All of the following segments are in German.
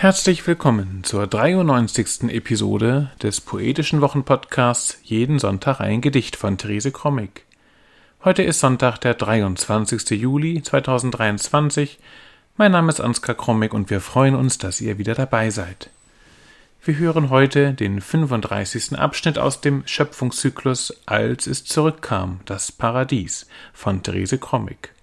Herzlich willkommen zur 93. Episode des poetischen Wochenpodcasts Jeden Sonntag ein Gedicht von Therese Krommig. Heute ist Sonntag, der 23. Juli 2023. Mein Name ist Ansgar Krommig und wir freuen uns, dass ihr wieder dabei seid. Wir hören heute den 35. Abschnitt aus dem Schöpfungszyklus Als es zurückkam, das Paradies von Therese Krommig.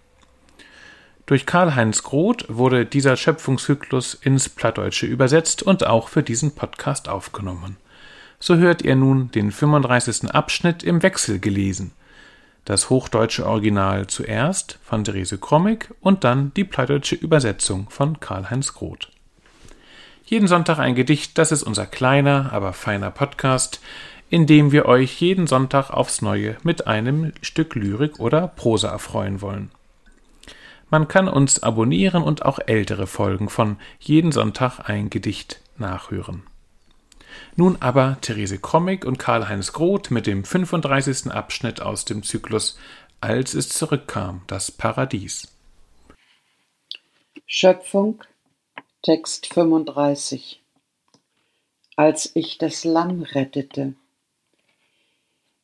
Durch Karl-Heinz Groth wurde dieser Schöpfungszyklus ins Plattdeutsche übersetzt und auch für diesen Podcast aufgenommen. So hört ihr nun den 35. Abschnitt im Wechsel gelesen. Das hochdeutsche Original zuerst von Therese Krommig und dann die plattdeutsche Übersetzung von Karl-Heinz Groth. Jeden Sonntag ein Gedicht, das ist unser kleiner, aber feiner Podcast, in dem wir euch jeden Sonntag aufs Neue mit einem Stück Lyrik oder Prosa erfreuen wollen. Man kann uns abonnieren und auch ältere Folgen von Jeden Sonntag ein Gedicht nachhören. Nun aber Therese Krommig und Karl-Heinz Groth mit dem 35. Abschnitt aus dem Zyklus Als es zurückkam, das Paradies. Schöpfung, Text 35 Als ich das Lamm rettete.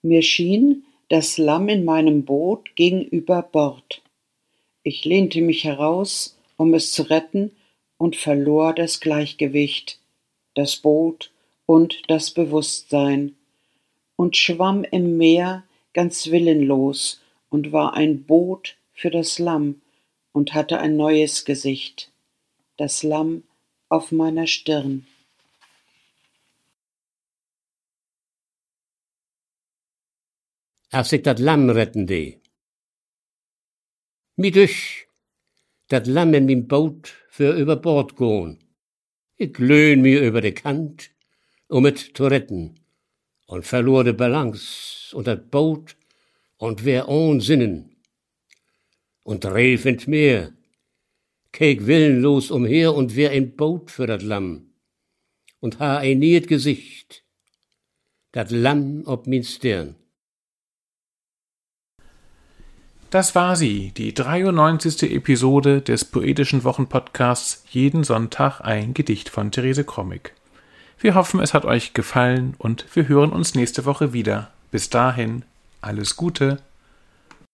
Mir schien, das Lamm in meinem Boot gegenüber Bord. Ich lehnte mich heraus, um es zu retten, und verlor das Gleichgewicht, das Boot und das Bewusstsein, und schwamm im Meer ganz willenlos und war ein Boot für das Lamm und hatte ein neues Gesicht, das Lamm auf meiner Stirn. Ich das Lamm retten die, Mi durch, dat Lamm in mim Boot für über Bord goen. Ich löhn mir über de Kant, um et zu retten, und verlor de Balance und dat Boot und wär ohn Sinnen. Und rief int Meer, keek willenlos umher und wär in Boot für dat Lamm, und ha ein niet Gesicht, dat Lamm ob min Stirn. Das war sie, die 93. Episode des poetischen Wochenpodcasts Jeden Sonntag ein Gedicht von Therese Krommig. Wir hoffen, es hat euch gefallen und wir hören uns nächste Woche wieder. Bis dahin, alles Gute.